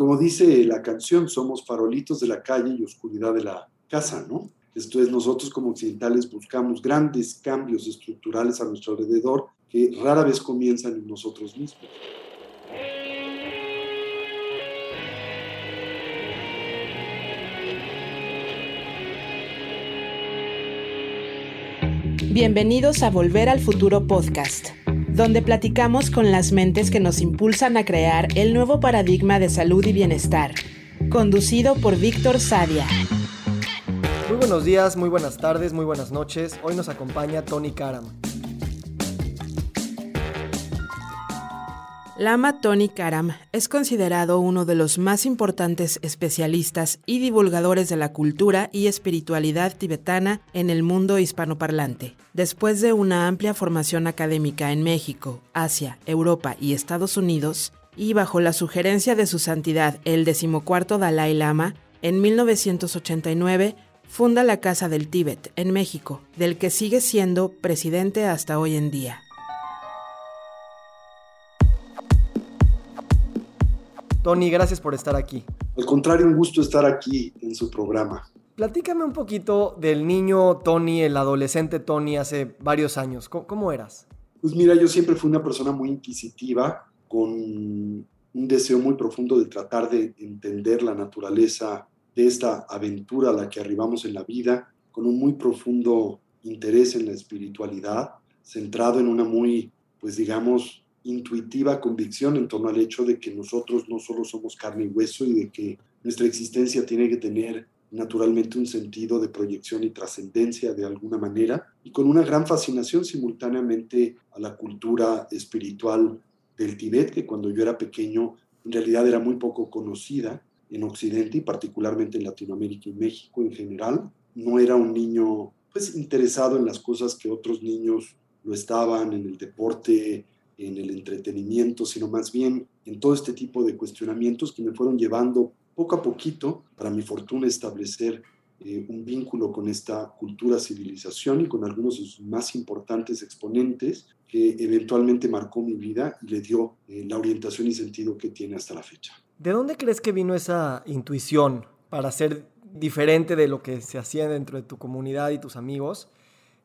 como dice la canción, somos farolitos de la calle y oscuridad de la casa, ¿no? Esto es, nosotros como occidentales buscamos grandes cambios estructurales a nuestro alrededor que rara vez comienzan en nosotros mismos. Bienvenidos a Volver al Futuro Podcast, donde platicamos con las mentes que nos impulsan a crear el nuevo paradigma de salud y bienestar, conducido por Víctor Sadia. Muy buenos días, muy buenas tardes, muy buenas noches. Hoy nos acompaña Tony Karam. Lama Tony Karam es considerado uno de los más importantes especialistas y divulgadores de la cultura y espiritualidad tibetana en el mundo hispanoparlante. Después de una amplia formación académica en México, Asia, Europa y Estados Unidos, y bajo la sugerencia de su santidad el decimocuarto Dalai Lama, en 1989 funda la Casa del Tíbet en México, del que sigue siendo presidente hasta hoy en día. Tony, gracias por estar aquí. Al contrario, un gusto estar aquí en su programa. Platícame un poquito del niño Tony, el adolescente Tony hace varios años. ¿Cómo, eras? Pues mira, yo siempre fui una persona muy inquisitiva, con un deseo muy profundo de tratar de entender la naturaleza de esta aventura a la que arribamos en la vida, con un muy profundo interés en la espiritualidad, centrado en una muy, pues digamos, intuitiva convicción en torno al hecho de que nosotros no solo somos carne y hueso y de que nuestra existencia tiene que tener naturalmente un sentido de proyección y trascendencia de alguna manera, y con una gran fascinación simultáneamente a la cultura espiritual del Tibet, que cuando yo era pequeño en realidad era muy poco conocida en Occidente y particularmente en Latinoamérica y México en general. No era un niño pues interesado en las cosas que otros niños lo estaban, en el deporte, en el entretenimiento, sino más bien en todo este tipo de cuestionamientos que me fueron llevando poco a poquito, para mi fortuna, establecer eh, un vínculo con esta cultura civilización y con algunos de sus más importantes exponentes que eventualmente marcó mi vida y le dio eh, la orientación y sentido que tiene hasta la fecha. ¿De dónde crees que vino esa intuición para ser diferente de lo que se hacía dentro de tu comunidad y tus amigos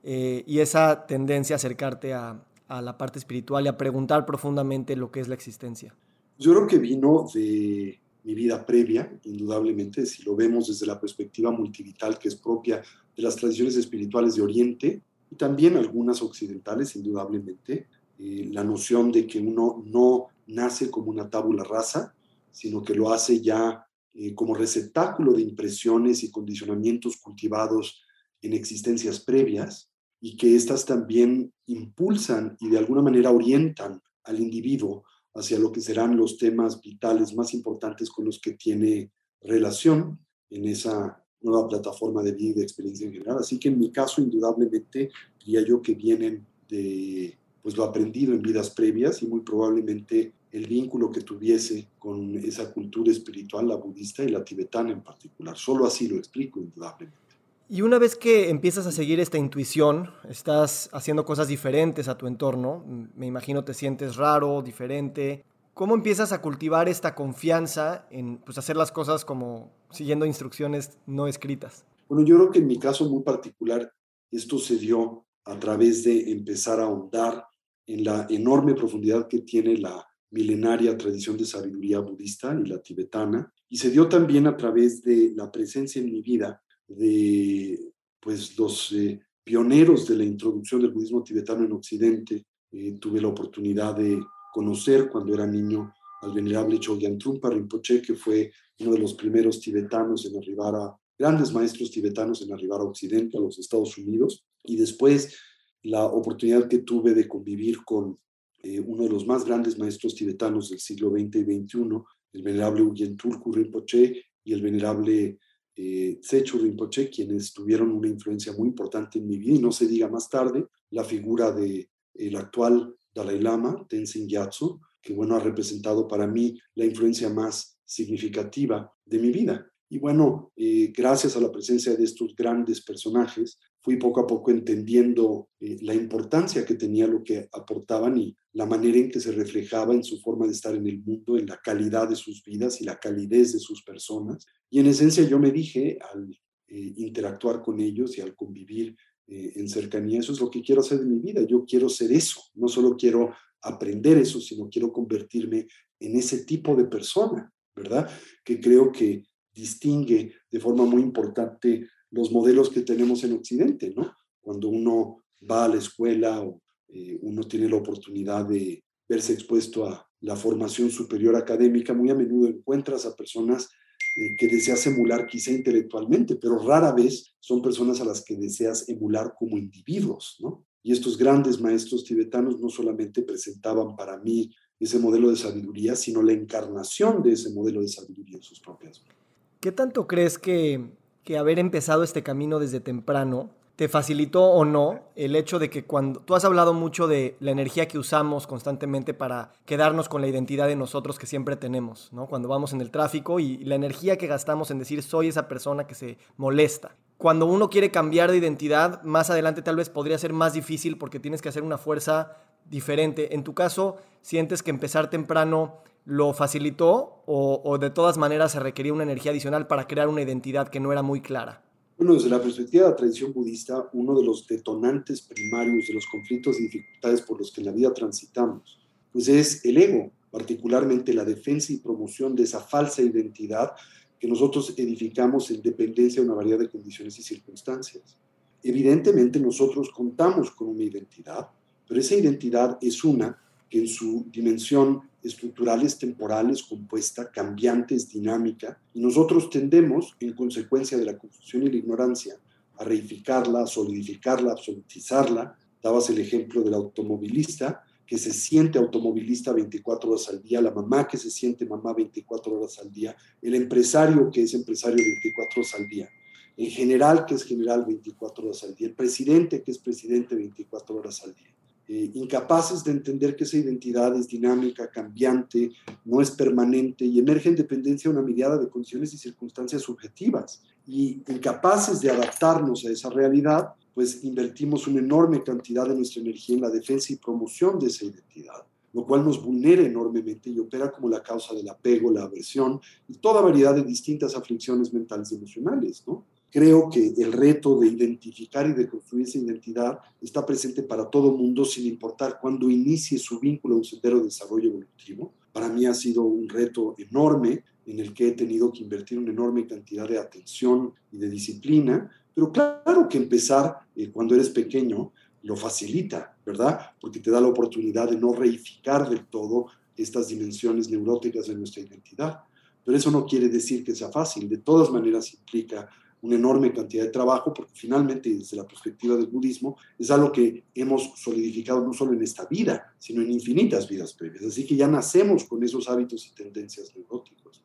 eh, y esa tendencia a acercarte a, a la parte espiritual y a preguntar profundamente lo que es la existencia? Yo creo que vino de mi vida previa, indudablemente, si lo vemos desde la perspectiva multivital que es propia de las tradiciones espirituales de Oriente y también algunas occidentales, indudablemente, eh, la noción de que uno no nace como una tábula rasa, sino que lo hace ya eh, como receptáculo de impresiones y condicionamientos cultivados en existencias previas, y que éstas también impulsan y de alguna manera orientan al individuo hacia lo que serán los temas vitales más importantes con los que tiene relación en esa nueva plataforma de vida y de experiencia en general. Así que en mi caso, indudablemente, diría yo que vienen de pues, lo aprendido en vidas previas y muy probablemente el vínculo que tuviese con esa cultura espiritual, la budista y la tibetana en particular. Solo así lo explico, indudablemente. Y una vez que empiezas a seguir esta intuición, estás haciendo cosas diferentes a tu entorno, me imagino te sientes raro, diferente. ¿Cómo empiezas a cultivar esta confianza en pues, hacer las cosas como siguiendo instrucciones no escritas? Bueno, yo creo que en mi caso muy particular esto se dio a través de empezar a ahondar en la enorme profundidad que tiene la milenaria tradición de sabiduría budista y la tibetana, y se dio también a través de la presencia en mi vida de pues, los eh, pioneros de la introducción del budismo tibetano en Occidente. Eh, tuve la oportunidad de conocer cuando era niño al venerable Chogyam Trungpa Rinpoche, que fue uno de los primeros tibetanos en arribar a, grandes maestros tibetanos en arribar a Occidente, a los Estados Unidos, y después la oportunidad que tuve de convivir con eh, uno de los más grandes maestros tibetanos del siglo XX y XXI, el venerable Ugyen Turku Rinpoche y el venerable eh, Tsechu Rinpoche, quienes tuvieron una influencia muy importante en mi vida, y no se diga más tarde, la figura del el actual Dalai Lama, Tenzin Gyatso, que bueno, ha representado para mí la influencia más significativa de mi vida. Y bueno, eh, gracias a la presencia de estos grandes personajes, fui poco a poco entendiendo eh, la importancia que tenía lo que aportaban y la manera en que se reflejaba en su forma de estar en el mundo, en la calidad de sus vidas y la calidez de sus personas. Y en esencia yo me dije al eh, interactuar con ellos y al convivir eh, en cercanía, eso es lo que quiero hacer de mi vida, yo quiero ser eso, no solo quiero aprender eso, sino quiero convertirme en ese tipo de persona, ¿verdad? Que creo que distingue de forma muy importante los modelos que tenemos en Occidente, ¿no? Cuando uno va a la escuela o eh, uno tiene la oportunidad de verse expuesto a la formación superior académica, muy a menudo encuentras a personas eh, que deseas emular quizá intelectualmente, pero rara vez son personas a las que deseas emular como individuos, ¿no? Y estos grandes maestros tibetanos no solamente presentaban para mí ese modelo de sabiduría, sino la encarnación de ese modelo de sabiduría en sus propias vidas. ¿Qué tanto crees que que haber empezado este camino desde temprano te facilitó o no el hecho de que cuando tú has hablado mucho de la energía que usamos constantemente para quedarnos con la identidad de nosotros que siempre tenemos, ¿no? Cuando vamos en el tráfico y la energía que gastamos en decir soy esa persona que se molesta. Cuando uno quiere cambiar de identidad, más adelante tal vez podría ser más difícil porque tienes que hacer una fuerza diferente. En tu caso, sientes que empezar temprano lo facilitó o, de todas maneras se requería una energía adicional para crear una identidad que no era muy clara? Bueno, desde la perspectiva de la tradición budista, uno de los detonantes primarios de los conflictos y dificultades por los que en la vida transitamos, pues es el ego, particularmente la defensa y promoción de esa falsa identidad que nosotros edificamos en dependencia de una variedad de condiciones y circunstancias. Evidentemente nosotros contamos con una identidad, pero esa identidad es una que en su dimensión estructurales temporales, compuesta, cambiante, es dinámica, y nosotros tendemos, en consecuencia de la confusión y la ignorancia, a reificarla, a solidificarla, a absolutizarla. Dabas el ejemplo del automovilista, que se siente automovilista 24 horas al día, la mamá que se siente mamá 24 horas al día, el empresario que es empresario 24 horas al día, el general que es general 24 horas al día, el presidente que es presidente 24 horas al día. Eh, incapaces de entender que esa identidad es dinámica, cambiante, no es permanente y emerge en dependencia de una mirada de condiciones y circunstancias subjetivas. Y incapaces de adaptarnos a esa realidad, pues invertimos una enorme cantidad de nuestra energía en la defensa y promoción de esa identidad, lo cual nos vulnera enormemente y opera como la causa del apego, la aversión y toda variedad de distintas aflicciones mentales y emocionales, ¿no? Creo que el reto de identificar y de construir esa identidad está presente para todo mundo, sin importar cuándo inicie su vínculo a un sendero de desarrollo evolutivo. Para mí ha sido un reto enorme en el que he tenido que invertir una enorme cantidad de atención y de disciplina, pero claro que empezar eh, cuando eres pequeño lo facilita, ¿verdad? Porque te da la oportunidad de no reificar del todo estas dimensiones neuróticas de nuestra identidad. Pero eso no quiere decir que sea fácil, de todas maneras implica una enorme cantidad de trabajo, porque finalmente desde la perspectiva del budismo es algo que hemos solidificado no solo en esta vida, sino en infinitas vidas previas. Así que ya nacemos con esos hábitos y tendencias neuróticos.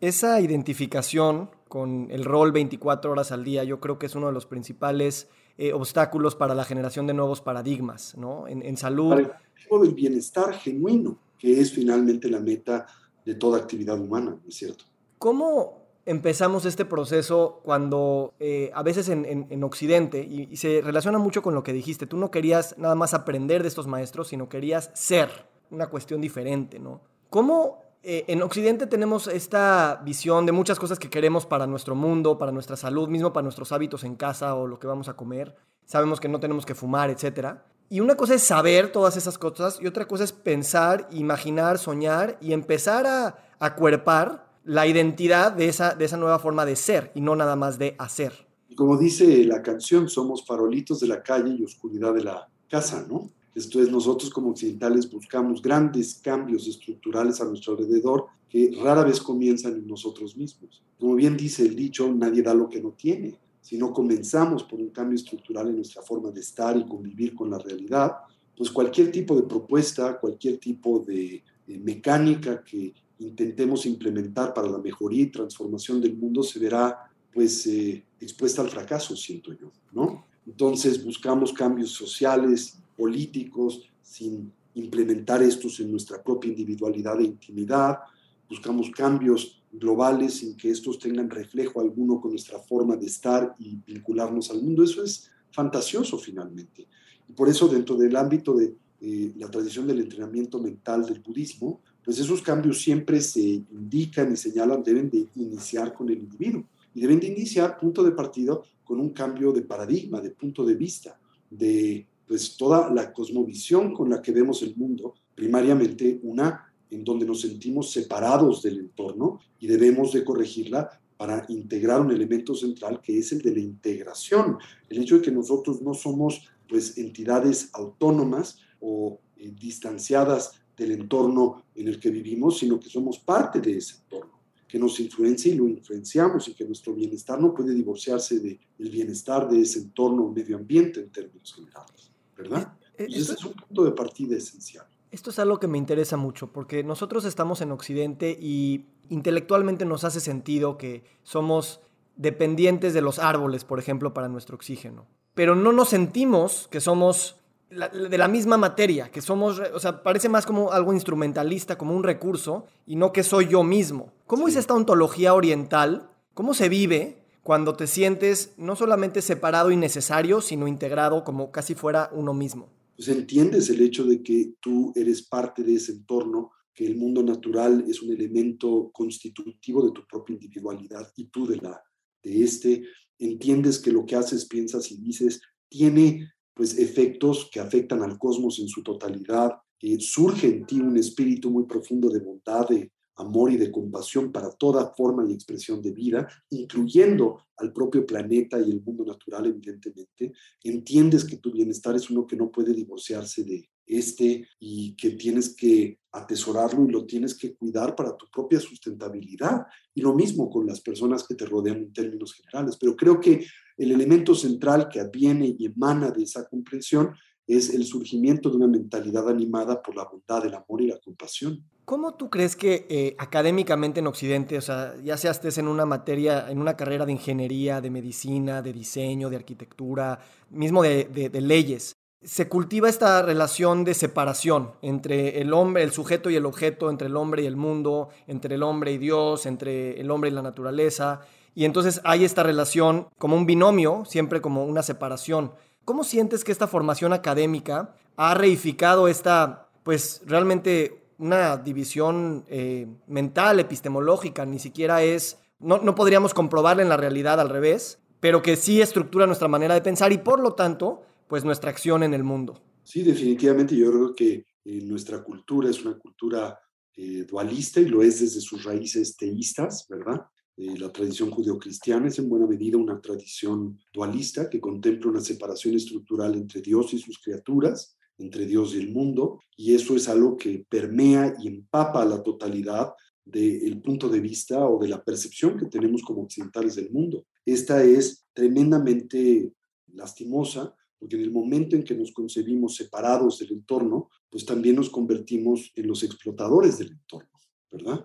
Esa identificación con el rol 24 horas al día, yo creo que es uno de los principales eh, obstáculos para la generación de nuevos paradigmas, ¿no? En, en salud. Para el bienestar genuino, que es finalmente la meta de toda actividad humana, ¿no es cierto? ¿Cómo empezamos este proceso cuando eh, a veces en, Occidente, y, se relaciona mucho con lo que dijiste, tú no querías nada más aprender de estos maestros, sino querías ser una cuestión diferente, ¿no? ¿Cómo eh, en Occidente tenemos esta visión de muchas cosas que queremos para nuestro mundo, para nuestra salud, mismo para nuestros hábitos en casa o lo que vamos a comer? Sabemos que no tenemos que fumar, etc. Y una cosa es saber todas esas cosas y otra cosa es pensar, imaginar, soñar y empezar a acuerpar la identidad de esa, de esa nueva forma de ser y no nada más de hacer. Como dice la canción, somos farolitos de la calle y oscuridad de la casa, ¿no? Esto es, nosotros como occidentales buscamos grandes cambios estructurales a nuestro alrededor que rara vez comienzan en nosotros mismos. Como bien dice el dicho, nadie da lo que no tiene. Si no comenzamos por un cambio estructural en nuestra forma de estar y convivir con la realidad, pues cualquier tipo de propuesta, cualquier tipo de, de mecánica que intentemos implementar para la mejoría y transformación del mundo se verá pues eh, expuesta al fracaso, siento yo, ¿no? Entonces buscamos cambios sociales, políticos, sin implementar estos en nuestra propia individualidad e intimidad, buscamos cambios globales sin que estos tengan reflejo alguno con nuestra forma de estar y vincularnos al mundo. Eso es fantasioso finalmente. Y por eso dentro del ámbito de la tradición del entrenamiento mental del budismo, pues esos cambios siempre se indican y señalan, deben de iniciar con el individuo. Y deben de iniciar punto de partida con un cambio de paradigma, de punto de vista, de pues toda la cosmovisión con la que vemos el mundo, primariamente una en donde nos sentimos separados del entorno y debemos de corregirla para integrar un elemento central que es el de la integración, el hecho de que nosotros no somos pues entidades autónomas o eh, distanciadas del entorno en el que vivimos, sino que somos parte de ese entorno, que nos influencia y lo influenciamos y que nuestro bienestar no puede divorciarse del bienestar de ese entorno o medio ambiente en términos generales, ¿verdad? Eh, y ese es un punto de partida esencial. Esto es algo que me interesa mucho, porque nosotros estamos en Occidente y intelectualmente nos hace sentido que somos dependientes de los árboles, por ejemplo, para nuestro oxígeno. Pero no nos sentimos que somos de la misma materia, que somos, o sea, parece más como algo instrumentalista, como un recurso, y no que soy yo mismo. ¿Cómo es esta ontología oriental? ¿Cómo se vive cuando te sientes no solamente separado y necesario, sino integrado como casi fuera uno mismo? Pues entiendes el hecho de que tú eres parte de ese entorno, que el mundo natural es un elemento constitutivo de tu propia individualidad y tú de la de este, entiendes que lo que haces, piensas y dices tiene pues efectos que afectan al cosmos en su totalidad. Eh, surge en ti un espíritu muy profundo de bondad, de amor y de compasión para toda forma y expresión de vida, incluyendo al propio planeta y el mundo natural, evidentemente. Entiendes que tu bienestar es uno que no puede divorciarse de este y que tienes que atesorarlo y lo tienes que cuidar para tu propia sustentabilidad. Y lo mismo con las personas que te rodean en términos generales. Pero creo que el elemento central que adviene y emana de esa comprensión es el surgimiento de una mentalidad animada por la bondad, el amor y la compasión. ¿Cómo tú crees que eh, académicamente en Occidente, o sea, ya sea estés en una materia, en una carrera de ingeniería, de medicina, de diseño, de arquitectura, mismo de, leyes, se cultiva esta relación de separación entre el hombre, el sujeto y el objeto, entre el hombre y el mundo, entre el hombre y Dios, entre el hombre y la naturaleza? Y entonces hay esta relación como un binomio, siempre como una separación. ¿Cómo sientes que esta formación académica ha reificado esta, pues realmente una división eh, mental, epistemológica? Ni siquiera es, no, no podríamos comprobarla en la realidad al revés, pero que sí estructura nuestra manera de pensar y por lo tanto, pues nuestra acción en el mundo. Sí, definitivamente yo creo que eh, nuestra cultura es una cultura eh, dualista y lo es desde sus raíces teístas, ¿verdad? Eh, la tradición judeocristiana es en buena medida una tradición dualista que contempla una separación estructural entre Dios y sus criaturas, entre Dios y el mundo, y eso es algo que permea y empapa la totalidad del punto de vista o de la percepción que tenemos como occidentales del mundo. Esta es tremendamente lastimosa porque en el momento en que nos concebimos separados del entorno, pues también nos convertimos en los explotadores del entorno, ¿verdad?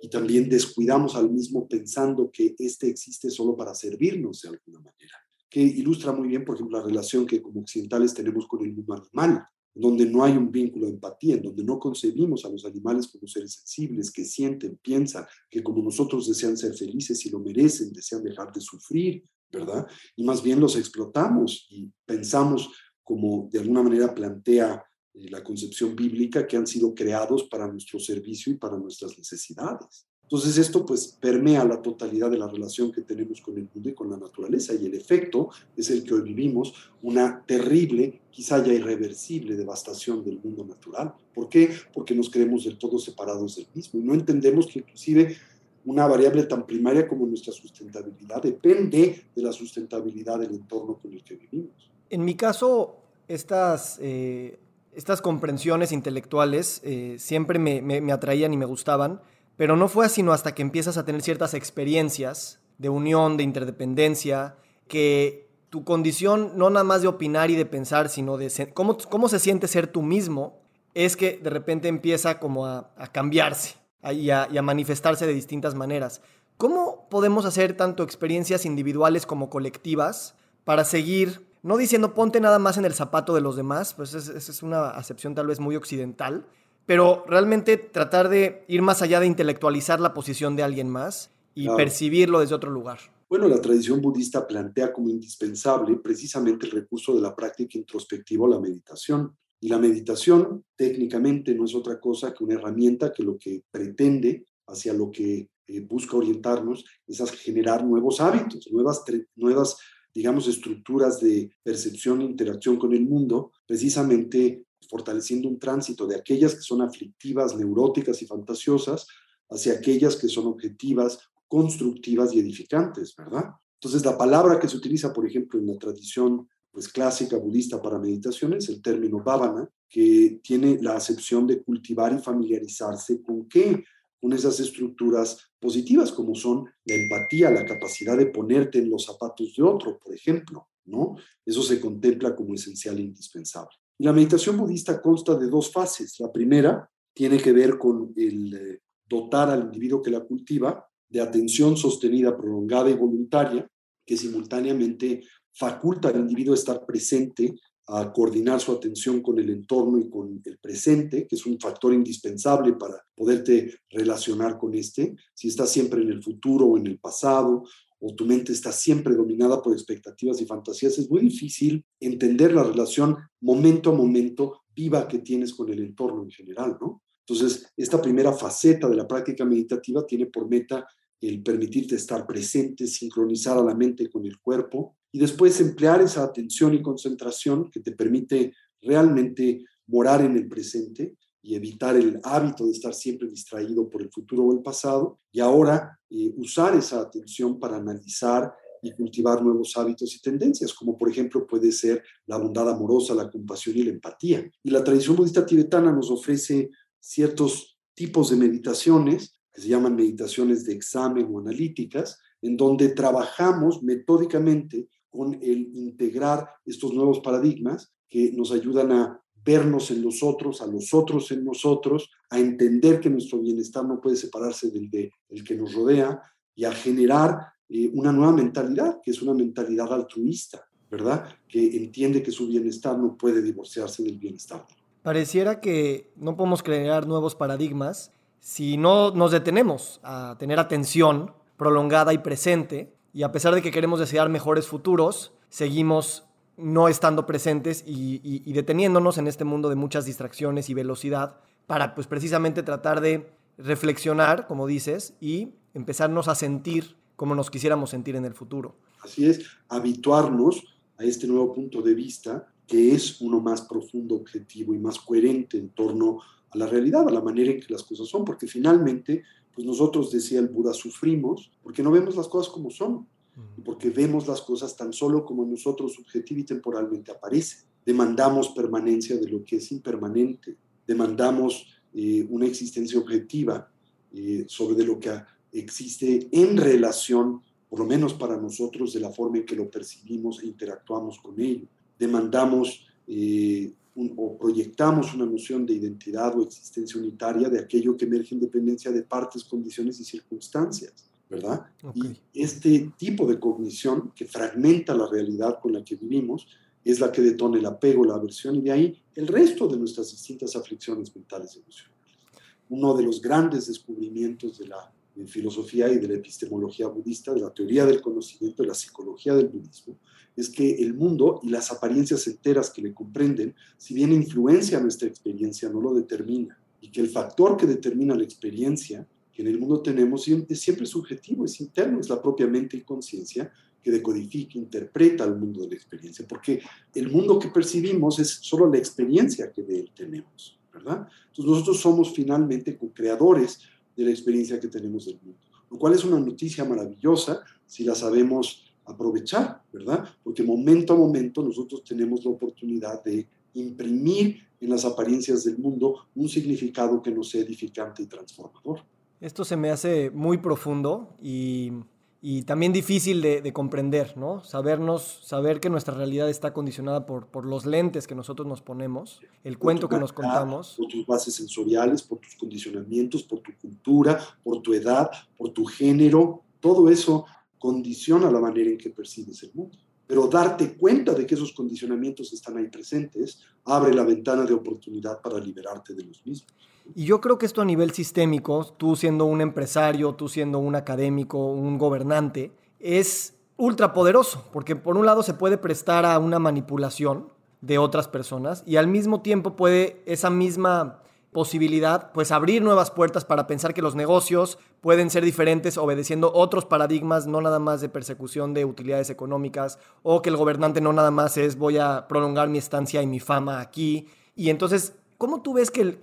Y también descuidamos al mismo pensando que éste existe solo para servirnos de alguna manera, que ilustra muy bien, por ejemplo, la relación que como occidentales tenemos con el mundo animal, donde no hay un vínculo de empatía, en donde no concebimos a los animales como seres sensibles, que sienten, piensan, que como nosotros desean ser felices y lo merecen, desean dejar de sufrir, ¿verdad? Y más bien los explotamos y pensamos como de alguna manera plantea la concepción bíblica que han sido creados para nuestro servicio y para nuestras necesidades. Entonces esto pues permea la totalidad de la relación que tenemos con el mundo y con la naturaleza y el efecto es el que hoy vivimos, una terrible, quizá ya irreversible devastación del mundo natural. ¿Por qué? Porque nos creemos del todo separados del mismo y no entendemos que inclusive una variable tan primaria como nuestra sustentabilidad depende de la sustentabilidad del entorno con el que vivimos. En mi caso, estas eh, estas comprensiones intelectuales eh, siempre me, atraían y me gustaban, pero no fue sino hasta que empiezas a tener ciertas experiencias de unión, de interdependencia, que tu condición, no nada más de opinar y de pensar, sino de cómo, cómo se siente ser tú mismo, es que de repente empieza como a, cambiarse y a, manifestarse de distintas maneras. ¿Cómo podemos hacer tanto experiencias individuales como colectivas para seguir no diciendo ponte nada más en el zapato de los demás, pues esa es una acepción tal vez muy occidental, pero realmente tratar de ir más allá de intelectualizar la posición de alguien más y percibirlo desde otro lugar. Bueno, la tradición budista plantea como indispensable precisamente el recurso de la práctica introspectiva o la meditación. Y la meditación técnicamente no es otra cosa que una herramienta que lo que pretende, hacia lo que eh, busca orientarnos, es a generar nuevos hábitos, nuevas, nuevas, digamos, estructuras de percepción e interacción con el mundo, precisamente fortaleciendo un tránsito de aquellas que son aflictivas, neuróticas y fantasiosas, hacia aquellas que son objetivas, constructivas y edificantes, ¿verdad? Entonces, la palabra que se utiliza, por ejemplo, en la tradición pues, clásica budista para meditación es el término bhavana, que tiene la acepción de cultivar y familiarizarse con qué? Con esas estructuras positivas, como son la empatía, la capacidad de ponerte en los zapatos de otro, por ejemplo, ¿no? Eso se contempla como esencial e indispensable. La meditación budista consta de dos fases. La primera tiene que ver con el eh, dotar al individuo que la cultiva de atención sostenida, prolongada y voluntaria, que simultáneamente faculta al individuo estar presente, a coordinar su atención con el entorno y con el presente, que es un factor indispensable para poderte relacionar con este. Si estás siempre en el futuro o en el pasado, o tu mente está siempre dominada por expectativas y fantasías, es muy difícil entender la relación momento a momento viva que tienes con el entorno en general, ¿no? Entonces, esta primera faceta de la práctica meditativa tiene por meta el permitirte estar presente, sincronizar a la mente con el cuerpo y después emplear esa atención y concentración que te permite realmente morar en el presente y evitar el hábito de estar siempre distraído por el futuro o el pasado y ahora eh, usar esa atención para analizar y cultivar nuevos hábitos y tendencias, como por ejemplo puede ser la bondad amorosa, la compasión y la empatía. Y la tradición budista tibetana nos ofrece ciertos tipos de meditaciones que se llaman meditaciones de examen o analíticas, en donde trabajamos metódicamente con el integrar estos nuevos paradigmas que nos ayudan a vernos en los otros, a los otros en nosotros, a entender que nuestro bienestar no puede separarse del de el que nos rodea y a generar eh, una nueva mentalidad, que es una mentalidad altruista, ¿verdad? Que entiende que su bienestar no puede divorciarse del bienestar. Pareciera que no podemos crear nuevos paradigmas si no nos detenemos a tener atención prolongada y presente, y a pesar de que queremos desear mejores futuros, seguimos no estando presentes y, deteniéndonos en este mundo de muchas distracciones y velocidad para pues precisamente tratar de reflexionar, como dices, y empezarnos a sentir como nos quisiéramos sentir en el futuro. Así es, habituarnos a este nuevo punto de vista que es uno más profundo, objetivo y más coherente en torno a la realidad, a la manera en que las cosas son, porque finalmente, pues nosotros, decía el Buda, sufrimos porque no vemos las cosas como son porque vemos las cosas tan solo como nosotros subjetiva y temporalmente aparece. Demandamos permanencia de lo que es impermanente, demandamos eh, una existencia objetiva eh, sobre lo que existe en relación, por lo menos para nosotros, de la forma en que lo percibimos e interactuamos con ello. Demandamos eh, o proyectamos una noción de identidad o existencia unitaria de aquello que emerge en dependencia de partes, condiciones y circunstancias. ¿verdad? Y este tipo de cognición que fragmenta la realidad con la que vivimos es la que detona el apego, la aversión y de ahí el resto de nuestras distintas aflicciones mentales y emocionales. Uno de los grandes descubrimientos de la filosofía y de la epistemología budista, de la teoría del conocimiento, de la psicología del budismo, es que el mundo y las apariencias enteras que le comprenden, si bien influencia nuestra experiencia, no lo determina. Y que el factor que determina la experiencia que en el mundo tenemos es siempre subjetivo, es interno, es la propia mente y conciencia que decodifica, interpreta el mundo de la experiencia, porque el mundo que percibimos es solo la experiencia que de él tenemos, ¿verdad? Entonces nosotros somos finalmente co-creadores de la experiencia que tenemos del mundo, lo cual es una noticia maravillosa si la sabemos aprovechar, ¿verdad? Porque momento a momento nosotros tenemos la oportunidad de imprimir en las apariencias del mundo un significado que nos sea edificante y transformador. Esto se me hace muy profundo y, también difícil de, comprender, ¿no? Sabernos, saber que nuestra realidad está condicionada por, por los lentes que nosotros nos ponemos, el cuento que nos contamos. Por tus bases sensoriales, por tus condicionamientos, por tu cultura, por tu edad, por tu género, todo eso condiciona la manera en que percibes el mundo. Pero darte cuenta de que esos condicionamientos están ahí presentes abre la ventana de oportunidad para liberarte de los mismos. Y yo creo que esto a nivel sistémico, tú siendo un empresario, tú siendo un académico, un gobernante, es ultra poderoso, porque por un lado se puede prestar a una manipulación de otras personas y al mismo tiempo puede esa misma posibilidad, pues abrir nuevas puertas para pensar que los negocios pueden ser diferentes obedeciendo otros paradigmas, no nada más de persecución de utilidades económicas, o que el gobernante no nada más es voy a prolongar mi estancia y mi fama aquí. Y entonces, ¿cómo tú ves que,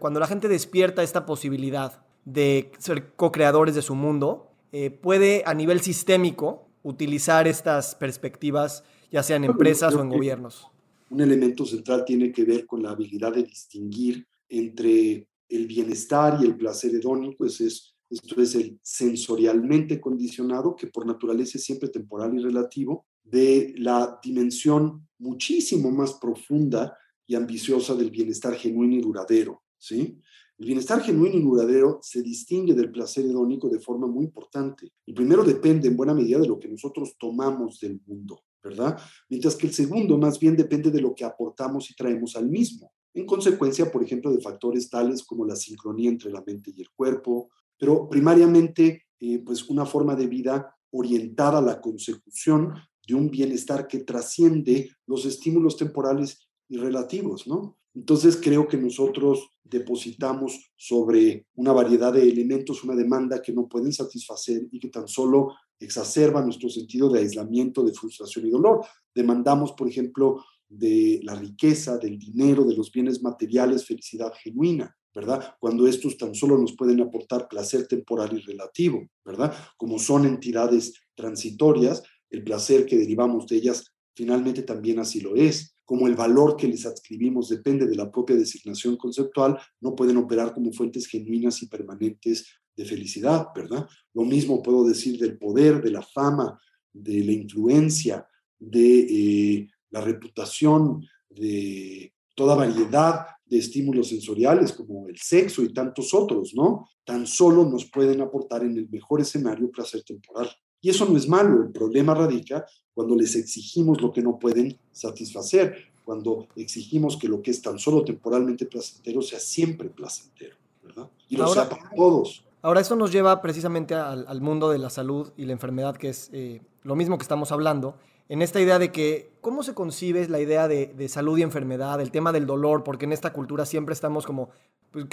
cuando la gente despierta esta posibilidad de ser co-creadores de su mundo, eh, puede a nivel sistémico utilizar estas perspectivas, ya sea en empresas o en gobiernos? Un elemento central tiene que ver con la habilidad de distinguir entre el bienestar y el placer hedónico, pues es, esto es el sensorialmente condicionado, que por naturaleza es siempre temporal y relativo, de la dimensión muchísimo más profunda y ambiciosa del bienestar genuino y duradero, ¿sí? El bienestar genuino y duradero se distingue del placer hedónico de forma muy importante. El primero depende en buena medida de lo que nosotros tomamos del mundo, ¿verdad? Mientras que el segundo más bien depende de lo que aportamos y traemos al mismo en consecuencia, por ejemplo, de factores tales como la sincronía entre la mente y el cuerpo, pero primariamente, eh, pues una forma de vida orientada a la consecución de un bienestar que trasciende los estímulos temporales y relativos, ¿no? Entonces creo que nosotros depositamos sobre una variedad de elementos una demanda que no pueden satisfacer y que tan solo exacerba nuestro sentido de aislamiento, de frustración y dolor. Demandamos, por ejemplo, de la riqueza, del dinero, de los bienes materiales, felicidad genuina, ¿verdad? Cuando estos tan solo nos pueden aportar placer temporal y relativo, ¿verdad? Como son entidades transitorias, el placer que derivamos de ellas finalmente también así lo es. Como el valor que les adscribimos depende de la propia designación conceptual, no pueden operar como fuentes genuinas y permanentes de felicidad, ¿verdad? Lo mismo puedo decir del poder, de la fama, de la influencia, de eh, la reputación de toda variedad de estímulos sensoriales como el sexo y tantos otros, ¿no? Tan solo nos pueden aportar en el mejor escenario placer temporal. Y eso no es malo, el problema radica cuando les exigimos lo que no pueden satisfacer, cuando exigimos que lo que es tan solo temporalmente placentero sea siempre placentero, ¿verdad? Y lo sea para todos. Ahora, eso nos lleva precisamente al, mundo de la salud y la enfermedad, que es eh, lo mismo que estamos hablando en esta idea de que, ¿cómo se concibe la idea de, salud y enfermedad, el tema del dolor? Porque en esta cultura siempre estamos como, pues,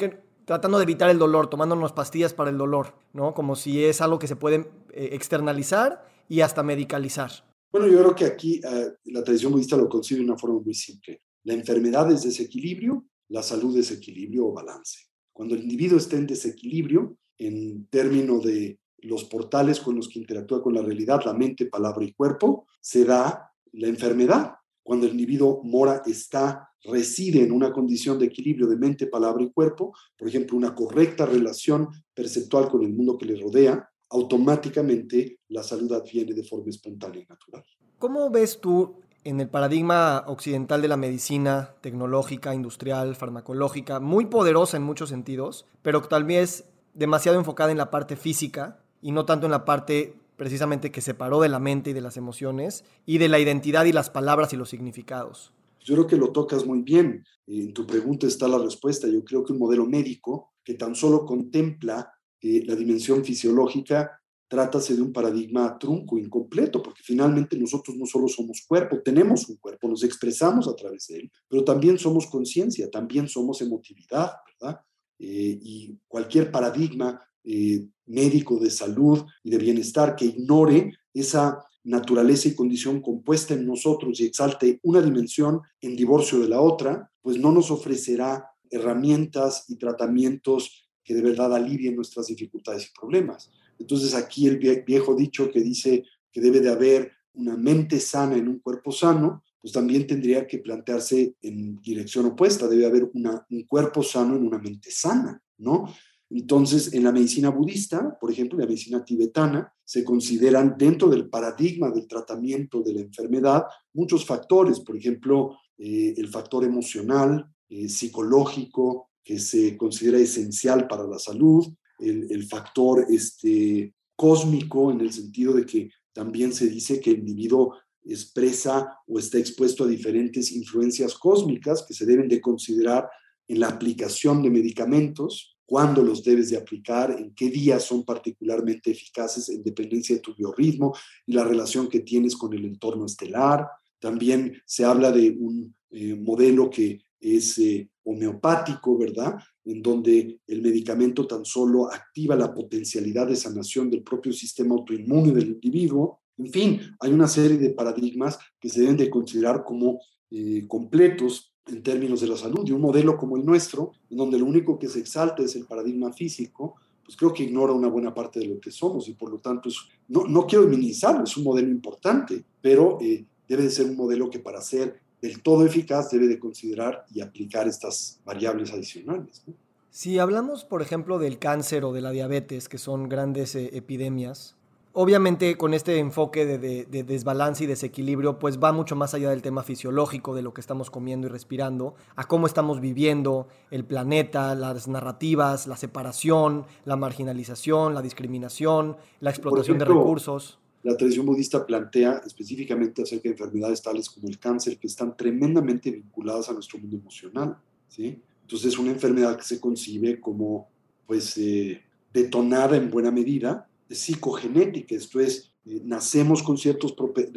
tratando de evitar el dolor, tomándonos pastillas para el dolor, ¿no? Como si es algo que se puede eh, externalizar y hasta medicalizar. Bueno, yo creo que aquí eh, la tradición budista lo concibe de una forma muy simple. La enfermedad es desequilibrio, la salud es equilibrio o balance. Cuando el individuo está en desequilibrio, en términos de los portales con los que interactúa con la realidad, la mente, palabra y cuerpo, se da la enfermedad. Cuando el individuo mora, está, reside en una condición de equilibrio de mente, palabra y cuerpo, por ejemplo, una correcta relación perceptual con el mundo que le rodea, automáticamente la salud adviene de forma espontánea y natural. ¿Cómo ves tú en el paradigma occidental de la medicina tecnológica, industrial, farmacológica, muy poderosa en muchos sentidos, pero tal vez demasiado enfocada en la parte física, y no tanto en la parte precisamente que separó de la mente y de las emociones y de la identidad y las palabras y los significados. Yo creo que lo tocas muy bien. En tu pregunta está la respuesta. Yo creo que un modelo médico que tan solo contempla eh, la dimensión fisiológica, trátase de un paradigma trunco, incompleto, porque finalmente nosotros no solo somos cuerpo, tenemos un cuerpo, nos expresamos a través de él, pero también somos conciencia, también somos emotividad, ¿verdad? Eh, y cualquier paradigma eh, médico de salud y de bienestar que ignore esa naturaleza y condición compuesta en nosotros y exalte una dimensión en divorcio de la otra, pues no nos ofrecerá herramientas y tratamientos que de verdad alivien nuestras dificultades y problemas. Entonces aquí el viejo dicho que dice que debe de haber una mente sana en un cuerpo sano, pues también tendría que plantearse en dirección opuesta, debe haber un cuerpo sano en una mente sana, ¿no? Entonces, en la medicina budista, por ejemplo, en la medicina tibetana, se consideran dentro del paradigma del tratamiento de la enfermedad muchos factores, por ejemplo, eh, el factor emocional, eh, psicológico, que se considera esencial para la salud, el, factor este, cósmico, en el sentido de que también se dice que el individuo expresa o está expuesto a diferentes influencias cósmicas que se deben de considerar en la aplicación de medicamentos cuándo los debes de aplicar, en qué días son particularmente eficaces en dependencia de tu biorritmo y la relación que tienes con el entorno estelar. También se habla de un eh, modelo que es eh, homeopático, ¿verdad? En donde el medicamento tan solo activa la potencialidad de sanación del propio sistema autoinmune del individuo. En fin, hay una serie de paradigmas que se deben de considerar como eh, completos en términos de la salud. Y un modelo como el nuestro, en donde lo único que se exalta es el paradigma físico, pues creo que ignora una buena parte de lo que somos y por lo tanto no, no quiero minimizarlo, es un modelo importante, pero eh, debe de ser un modelo que para ser del todo eficaz debe de considerar y aplicar estas variables adicionales. Si hablamos, por ejemplo, del cáncer o de la diabetes, que son grandes eh, epidemias, obviamente con este enfoque de, desbalance y desequilibrio, pues va mucho más allá del tema fisiológico, de lo que estamos comiendo y respirando, a cómo estamos viviendo el planeta, las narrativas, la separación, la marginalización, la discriminación, la explotación de recursos. La tradición budista plantea específicamente acerca de enfermedades tales como el cáncer, que están tremendamente vinculadas a nuestro mundo emocional. ¿sí? Entonces es una enfermedad que se concibe como pues, eh, detonada en buena medida psicogenética, esto es, eh, nacemos con ciertas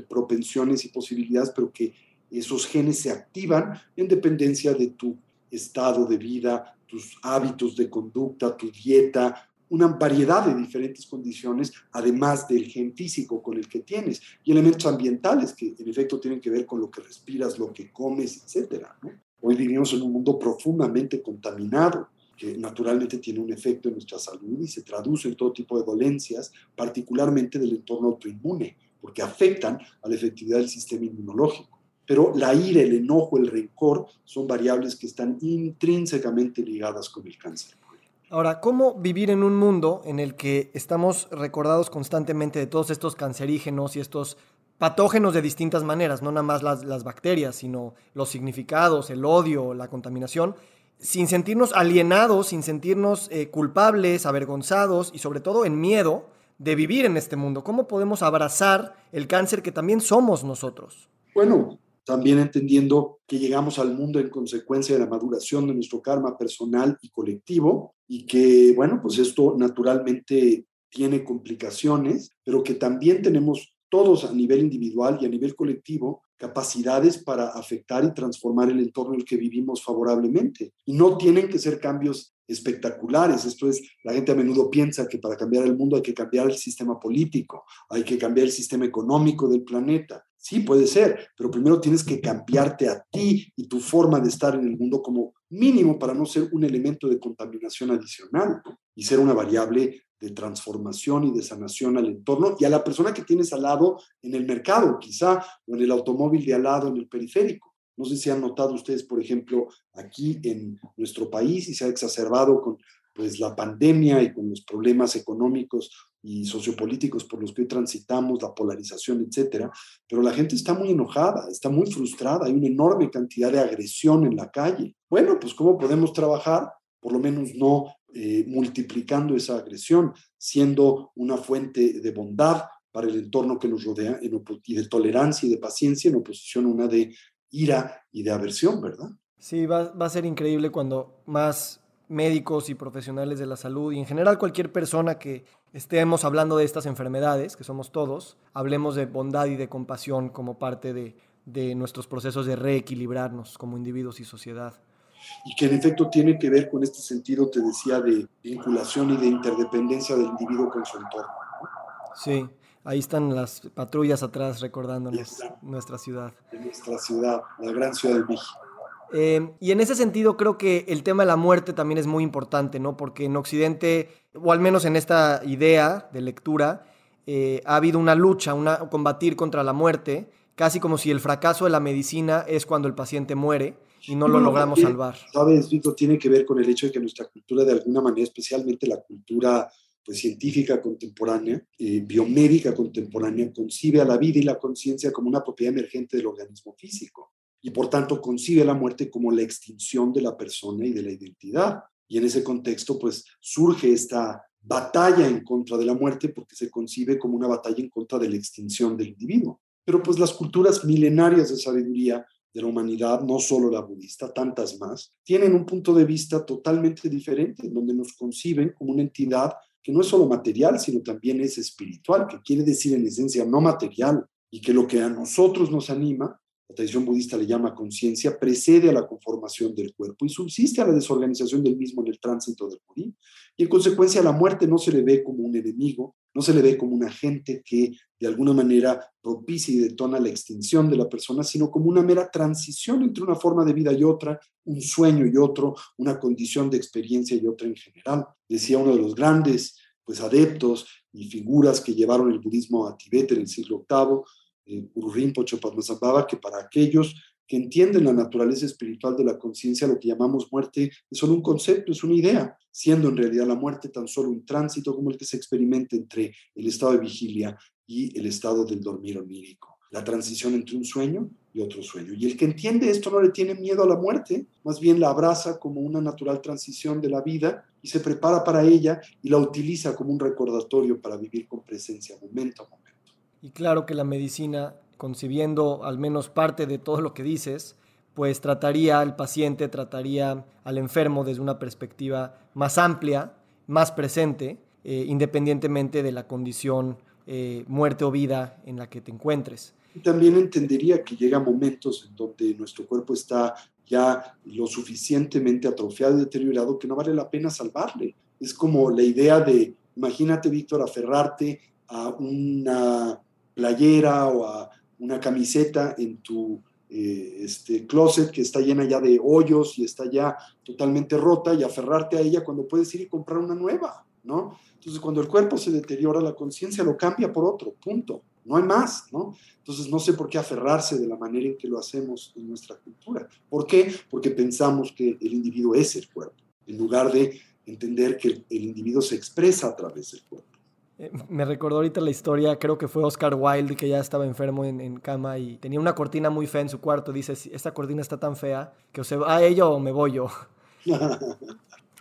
propensiones y posibilidades, pero que esos genes se activan en dependencia de tu estado de vida, tus hábitos de conducta, tu dieta, una variedad de diferentes condiciones, además del gen físico con el que tienes, y elementos ambientales que en efecto tienen que ver con lo que respiras, lo que comes, etc. Hoy vivimos en un mundo profundamente contaminado, que naturalmente tiene un efecto en nuestra salud y se traduce en todo tipo de dolencias, particularmente del entorno autoinmune, porque afectan a la efectividad del sistema inmunológico. Pero la ira, el enojo, el rencor son variables que están intrínsecamente ligadas con el cáncer. Ahora, ¿cómo vivir en un mundo en el que estamos recordados constantemente de todos estos cancerígenos y estos patógenos de distintas maneras, no nada más las, las bacterias, sino los significados, el odio, la contaminación, sin sentirnos alienados, sin sentirnos eh, culpables, avergonzados y sobre todo en miedo de vivir en este mundo? ¿Cómo podemos abrazar el cáncer que también somos nosotros? Bueno, también entendiendo que llegamos al mundo en consecuencia de la maduración de nuestro karma personal y colectivo y que, bueno, pues esto naturalmente tiene complicaciones, pero que también tenemos todos a nivel individual y a nivel colectivo capacidades para afectar y transformar el entorno en el que vivimos favorablemente. Y no tienen que ser cambios espectaculares. Esto es, la gente a menudo piensa que para cambiar el mundo hay que cambiar el sistema político, hay que cambiar el sistema económico del planeta. Sí, puede ser, pero primero tienes que cambiarte a ti y tu forma de estar en el mundo como mínimo para no ser un elemento de contaminación adicional y ser una variable de transformación y de sanación al entorno y a la persona que tienes al lado en el mercado, quizá, o en el automóvil de al lado, en el periférico. No sé si han notado ustedes, por ejemplo, aquí en nuestro país y se ha exacerbado con pues, la pandemia y con los problemas económicos y sociopolíticos por los que transitamos, la polarización, etcétera, pero la gente está muy enojada, está muy frustrada, hay una enorme cantidad de agresión en la calle. Bueno, pues ¿cómo podemos trabajar? Por lo menos no eh, multiplicando esa agresión, siendo una fuente de bondad para el entorno que nos rodea y de tolerancia y de paciencia en oposición a una de ira y de aversión, ¿verdad? Sí, va, a ser increíble cuando más médicos y profesionales de la salud y en general cualquier persona que estemos hablando de estas enfermedades, que somos todos, hablemos de bondad y de compasión como parte de nuestros procesos de reequilibrarnos como individuos y sociedad y que en efecto tiene que ver con este sentido, te decía, de vinculación y de interdependencia del individuo con su entorno. Sí, ahí están las patrullas atrás recordándonos nuestra ciudad. nuestra ciudad, la gran ciudad de México. Eh, y en ese sentido creo que el tema de la muerte también es muy importante, ¿no? Porque en Occidente, o al menos en esta idea de lectura, eh, ha habido una lucha, una combatir contra la muerte, casi como si el fracaso de la medicina es cuando el paciente muere y no lo logramos salvar. Sabes, Víctor, tiene que ver con el hecho de que nuestra cultura, de alguna manera, especialmente la cultura pues, científica contemporánea, eh, biomédica contemporánea, concibe a la vida y la conciencia como una propiedad emergente del organismo físico y por tanto concibe la muerte como la extinción de la persona y de la identidad. Y en ese contexto, pues surge esta batalla en contra de la muerte porque se concibe como una batalla en contra de la extinción del individuo. Pero pues las culturas milenarias de sabiduría de la humanidad, no solo la budista, tantas más, tienen un punto de vista totalmente diferente, en donde nos conciben como una entidad que no es solo material, sino también es espiritual, que quiere decir en esencia no material, y que lo que a nosotros nos anima la tradición budista le llama conciencia, precede a la conformación del cuerpo y subsiste a la desorganización del mismo en el tránsito del morir. Y en consecuencia la muerte no se le ve como un enemigo, no se le ve como un agente que de alguna manera propicia y detona la extinción de la persona, sino como una mera transición entre una forma de vida y otra, un sueño y otro, una condición de experiencia y otra en general. Decía uno de los grandes pues adeptos y figuras que llevaron el budismo a Tibet en el siglo VIII, eh, Rinpoche que para aquellos que entienden la naturaleza espiritual de la conciencia, lo que llamamos muerte es solo un concepto, es una idea, siendo en realidad la muerte tan solo un tránsito como el que se experimenta entre el estado de vigilia y el estado del dormir onírico, la transición entre un sueño y otro sueño. Y el que entiende esto no le tiene miedo a la muerte, más bien la abraza como una natural transición de la vida y se prepara para ella y la utiliza como un recordatorio para vivir con presencia momento a momento. Y claro que la medicina, concibiendo al menos parte de todo lo que dices, pues trataría al paciente, trataría al enfermo desde una perspectiva más amplia, más presente, eh, independientemente de la condición eh, muerte o vida en la que te encuentres. También entendería que llega momentos en donde nuestro cuerpo está ya lo suficientemente atrofiado y deteriorado que no vale la pena salvarle. Es como la idea de, imagínate, Víctor, aferrarte a una playera o a una camiseta en tu eh, este closet que está llena ya de hoyos y está ya totalmente rota y aferrarte a ella cuando puedes ir y comprar una nueva, ¿no? Entonces, cuando el cuerpo se deteriora, la conciencia lo cambia por otro, punto. No hay más, ¿no? Entonces, no sé por qué aferrarse de la manera en que lo hacemos en nuestra cultura. ¿Por qué? Porque pensamos que el individuo es el cuerpo, en lugar de entender que el individuo se expresa a través del cuerpo. Eh, me recordó ahorita la historia, creo que fue Oscar Wilde que ya estaba enfermo en, cama y tenía una cortina muy fea en su cuarto. Dice, esta cortina está tan fea que o se va a ella o me voy yo.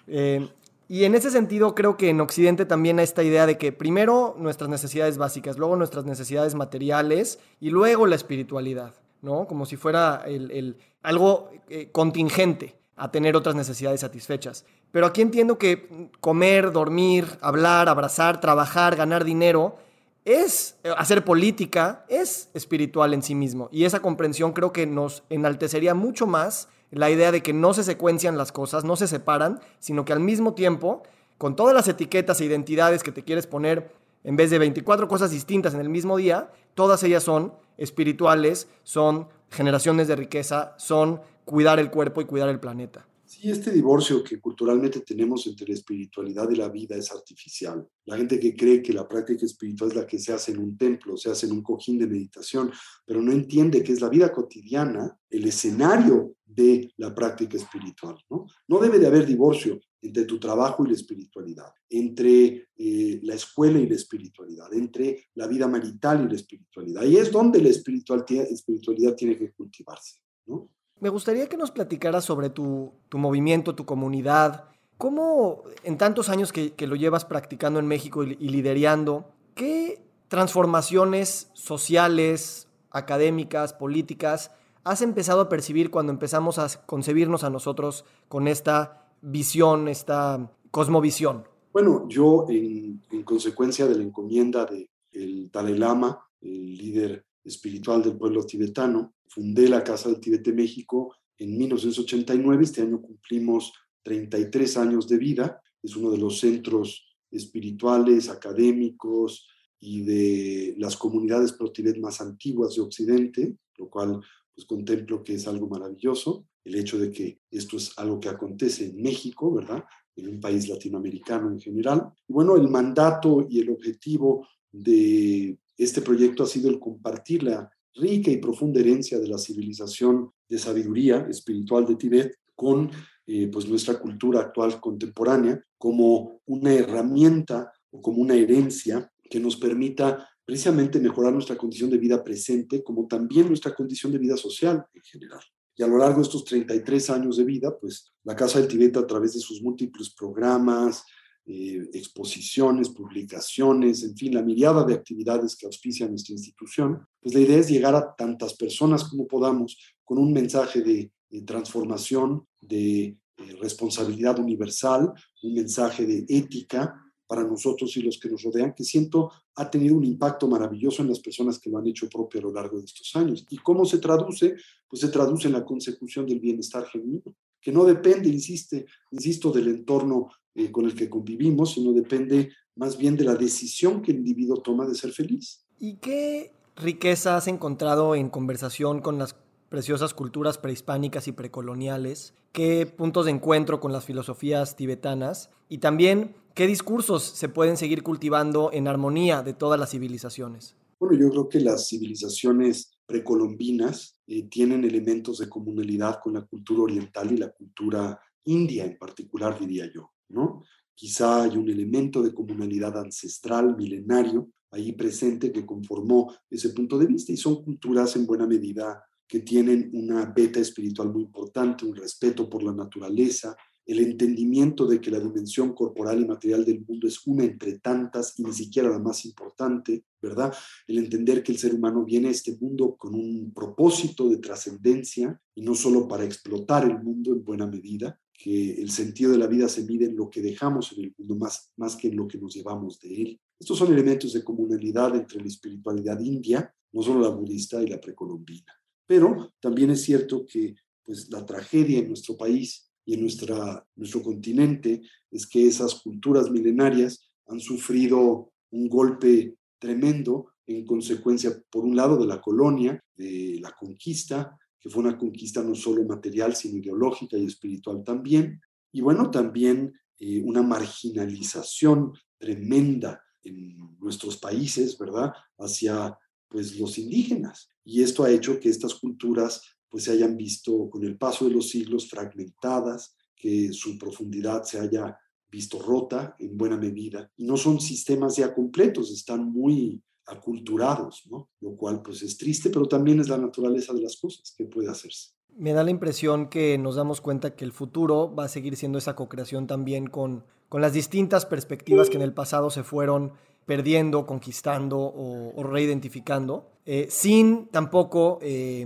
Eh, y en ese sentido creo que en Occidente también hay esta idea de que primero nuestras necesidades básicas, luego nuestras necesidades materiales y luego la espiritualidad, ¿no? Como si fuera el, algo eh, contingente a tener otras necesidades satisfechas. Pero aquí entiendo que comer, dormir, hablar, abrazar, trabajar, ganar dinero, es eh, hacer política, es espiritual en sí mismo. Y esa comprensión creo que nos enaltecería mucho más la idea de que no se secuencian las cosas, no se separan, sino que al mismo tiempo, con todas las etiquetas e identidades que te quieres poner, en vez de 24 cosas distintas en el mismo día, todas ellas son espirituales, son generaciones de riqueza, son cuidar el cuerpo y cuidar el planeta. Sí, este divorcio que culturalmente tenemos entre la espiritualidad y la vida es artificial. La gente que cree que la práctica espiritual es la que se hace en un templo, se hace en un cojín de meditación, pero no entiende que es la vida cotidiana el escenario de la práctica espiritual. No, no debe de haber divorcio entre tu trabajo y la espiritualidad, entre eh, la escuela y la espiritualidad, entre la vida marital y la espiritualidad. Y es donde la espiritualidad, espiritualidad tiene que cultivarse. ¿no? Me gustaría que nos platicaras sobre tu, movimiento, tu comunidad. ¿Cómo en tantos años que, lo llevas practicando en México y, y liderando, qué transformaciones sociales, académicas, políticas, has empezado a percibir cuando empezamos a concebirnos a nosotros con esta visión, esta cosmovisión? Bueno, yo en, consecuencia de la encomienda del el Dalai Lama, el líder espiritual del pueblo tibetano, fundé la Casa del Tibete México en 1989. Este año cumplimos 33 años de vida. Es uno de los centros espirituales, académicos y de las comunidades pro-Tibet más antiguas de Occidente, lo cual pues contemplo que es algo maravilloso, el hecho de que esto es algo que acontece en México, ¿verdad? En un país latinoamericano en general. Bueno, el mandato y el objetivo de este proyecto ha sido el compartir la rica y profunda herencia de la civilización de sabiduría espiritual de Tibet con eh, pues nuestra cultura actual contemporánea como una herramienta o como una herencia que nos permita precisamente mejorar nuestra condición de vida presente como también nuestra condición de vida social en general. Y a lo largo de estos 33 años de vida, pues la Casa del Tibet a través de sus múltiples programas, eh, exposiciones, publicaciones, en fin, la mirada de actividades que auspicia nuestra institución, pues la idea es llegar a tantas personas como podamos con un mensaje de, transformación, de eh, responsabilidad universal, un mensaje de ética para nosotros y los que nos rodean, que siento ha tenido un impacto maravilloso en las personas que lo han hecho propio a lo largo de estos años. ¿Y cómo se traduce? Pues se traduce en la consecución del bienestar genuino, que no depende, insiste, insisto, del entorno eh, con el que convivimos, sino depende más bien de la decisión que el individuo toma de ser feliz. ¿Y qué riqueza has encontrado en conversación con las preciosas culturas prehispánicas y precoloniales? ¿Qué puntos de encuentro con las filosofías tibetanas? Y también, ¿qué discursos se pueden seguir cultivando en armonía de todas las civilizaciones? Bueno, yo creo que las civilizaciones precolombinas eh, tienen elementos de comunalidad con la cultura oriental y la cultura india en particular, diría yo. ¿no? Quizá hay un elemento de comunalidad ancestral, milenario, ahí presente que conformó ese punto de vista y son culturas en buena medida que tienen una beta espiritual muy importante, un respeto por la naturaleza, el entendimiento de que la dimensión corporal y material del mundo es una entre tantas y ni siquiera la más importante, ¿verdad? El entender que el ser humano viene a este mundo con un propósito de trascendencia y no solo para explotar el mundo en buena medida, que el sentido de la vida se mide en lo que dejamos en el mundo más, más que en lo que nos llevamos de él. Estos son elementos de comunalidad entre la espiritualidad india, no solo la budista y la precolombina. Pero también es cierto que pues, la tragedia en nuestro país y en nuestra, nuestro continente es que esas culturas milenarias han sufrido un golpe tremendo en consecuencia, por un lado, de la colonia, de la conquista, que fue una conquista no solo material, sino ideológica y espiritual también. Y bueno, también eh, una marginalización tremenda en nuestros países, ¿verdad? Hacia pues los indígenas. Y esto ha hecho que estas culturas pues se hayan visto con el paso de los siglos fragmentadas, que su profundidad se haya visto rota en buena medida. Y no son sistemas ya completos, están muy aculturados, ¿no? Lo cual pues es triste, pero también es la naturaleza de las cosas que puede hacerse. Me da la impresión que nos damos cuenta que el futuro va a seguir siendo esa co-creación también con, con las distintas perspectivas que en el pasado se fueron perdiendo, conquistando o, reidentificando, eh, sin tampoco eh,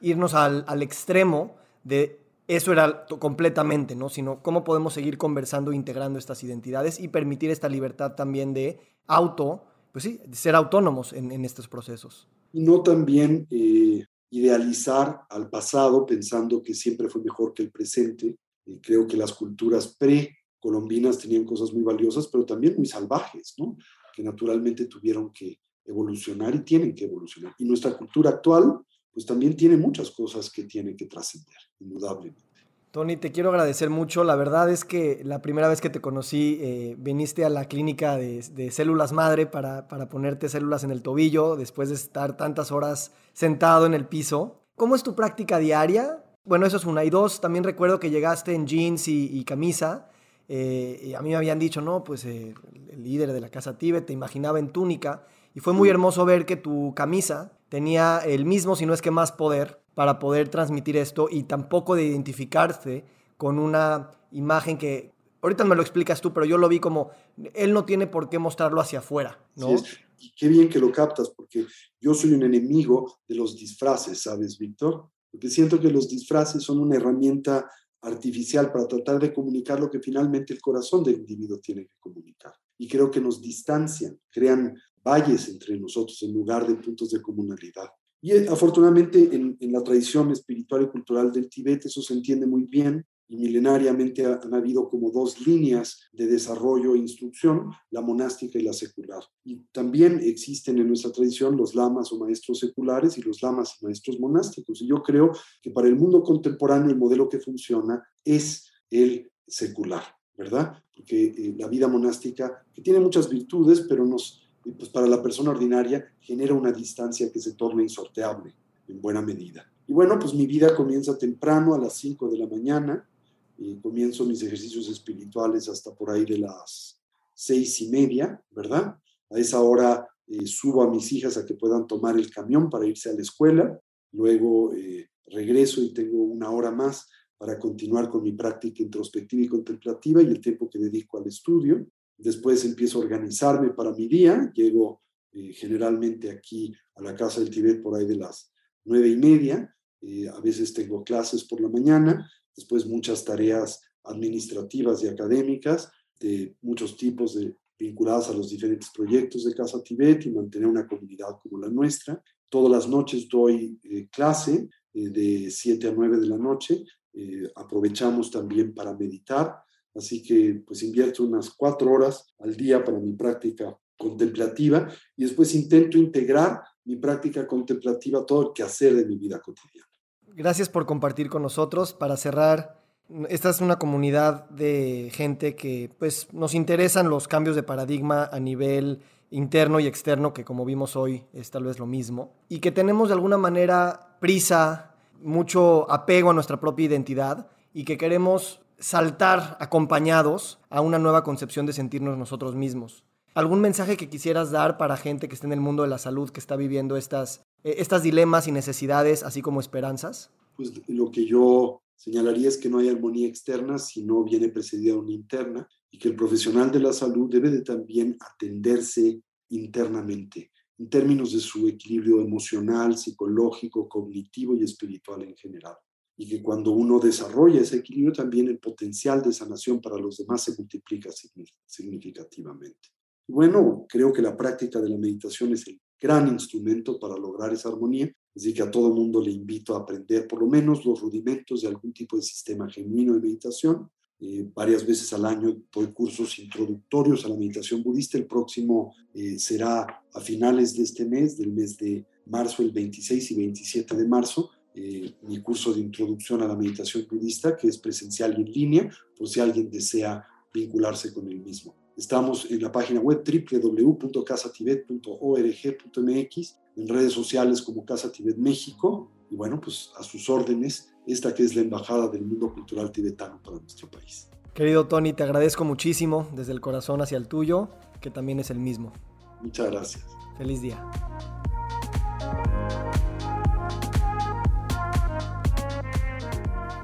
irnos al, al, extremo de eso era completamente, ¿no? Sino cómo podemos seguir conversando, integrando estas identidades y permitir esta libertad también de auto pues sí, ser autónomos en, estos procesos. Y no también eh, idealizar al pasado pensando que siempre fue mejor que el presente. Eh, creo que las culturas pre-colombinas tenían cosas muy valiosas, pero también muy salvajes, ¿no? que naturalmente tuvieron que evolucionar y tienen que evolucionar. Y nuestra cultura actual, pues también tiene muchas cosas que tienen que trascender, indudablemente. Tony, te quiero agradecer mucho. La verdad es que la primera vez que te conocí, eh, viniste a la clínica de, células madre para, ponerte células en el tobillo después de estar tantas horas sentado en el piso. ¿Cómo es tu práctica diaria? Bueno, eso es una. Y dos, también recuerdo que llegaste en jeans y, camisa. Eh, y a mí me habían dicho, no, pues eh, el líder de la casa Tíbet te imaginaba en túnica. Y fue muy hermoso ver que tu camisa tenía el mismo, si no es que más poder, para poder transmitir esto y tampoco de identificarse con una imagen que, ahorita me lo explicas tú, pero yo lo vi como, él no tiene por qué mostrarlo hacia afuera, ¿no? y qué bien que lo captas, porque yo soy un enemigo de los disfraces, ¿sabes, Víctor? Porque siento que los disfraces son una herramienta artificial para tratar de comunicar lo que finalmente el corazón del individuo tiene que comunicar. Y creo que nos distancian, crean valles entre nosotros en lugar de puntos de comunalidad. Y eh, afortunadamente en, la tradición espiritual y cultural del Tíbet eso se entiende muy bien y milenariamente han habido como dos líneas de desarrollo e instrucción, la monástica y la secular. Y también existen en nuestra tradición los lamas o maestros seculares y los lamas y maestros monásticos. Y yo creo que para el mundo contemporáneo el modelo que funciona es el secular, ¿verdad? Porque eh, la vida monástica, que tiene muchas virtudes, pero nos pues para la persona ordinaria genera una distancia que se torna insorteable en buena medida. Y bueno, pues mi vida comienza temprano a las 5 de la mañana, y comienzo mis ejercicios espirituales hasta por ahí de las seis y media, ¿verdad? A esa hora eh, subo a mis hijas a que puedan tomar el camión para irse a la escuela, luego eh, regreso y tengo una hora más para continuar con mi práctica introspectiva y contemplativa y el tiempo que dedico al estudio. Después empiezo a organizarme para mi día, llego eh, generalmente aquí a la Casa del Tibet por ahí de las nueve y media, eh, a veces tengo clases por la mañana, después muchas tareas administrativas y académicas de muchos tipos de, vinculadas a los diferentes proyectos de Casa Tibet y mantener una comunidad como la nuestra. Todas las noches doy eh, clase de 7 a 9 de la noche. aprovechamos también para meditar, así que pues invierto unas cuatro horas al día para mi práctica contemplativa y después intento integrar mi práctica contemplativa a todo el quehacer de mi vida cotidiana. Gracias por compartir con nosotros. Para cerrar, esta es una comunidad de gente que pues nos interesan los cambios de paradigma a nivel interno y externo, que como vimos hoy es tal vez lo mismo, y que tenemos de alguna manera prisa, mucho apego a nuestra propia identidad y que queremos saltar acompañados a una nueva concepción de sentirnos nosotros mismos. ¿Algún mensaje que quisieras dar para gente que esté en el mundo de la salud, que está viviendo estas, eh, estas dilemas y necesidades, así como esperanzas? Pues lo que yo señalaría es que no hay armonía externa si no viene precedida una interna y que el profesional de la salud debe de también atenderse internamente en términos de su equilibrio emocional, psicológico, cognitivo y espiritual en general. Y que cuando uno desarrolla ese equilibrio, también el potencial de sanación para los demás se multiplica significativamente. Bueno, creo que la práctica de la meditación es el gran instrumento para lograr esa armonía, así que a todo mundo le invito a aprender por lo menos los rudimentos de algún tipo de sistema genuino de meditación. Eh, varias veces al año doy cursos introductorios a la meditación budista. El próximo eh, será a finales de este mes, del mes de marzo, el 26 y 27 de marzo. Eh, mi curso de introducción a la meditación budista, que es presencial y en línea, por si alguien desea vincularse con el mismo. Estamos en la página web www.casatibet.org.mx, en redes sociales como Casa Tibet México, y bueno, pues a sus órdenes, esta que es la Embajada del Mundo Cultural Tibetano para nuestro país. Querido Tony, te agradezco muchísimo desde el corazón hacia el tuyo, que también es el mismo. Muchas gracias. Feliz día.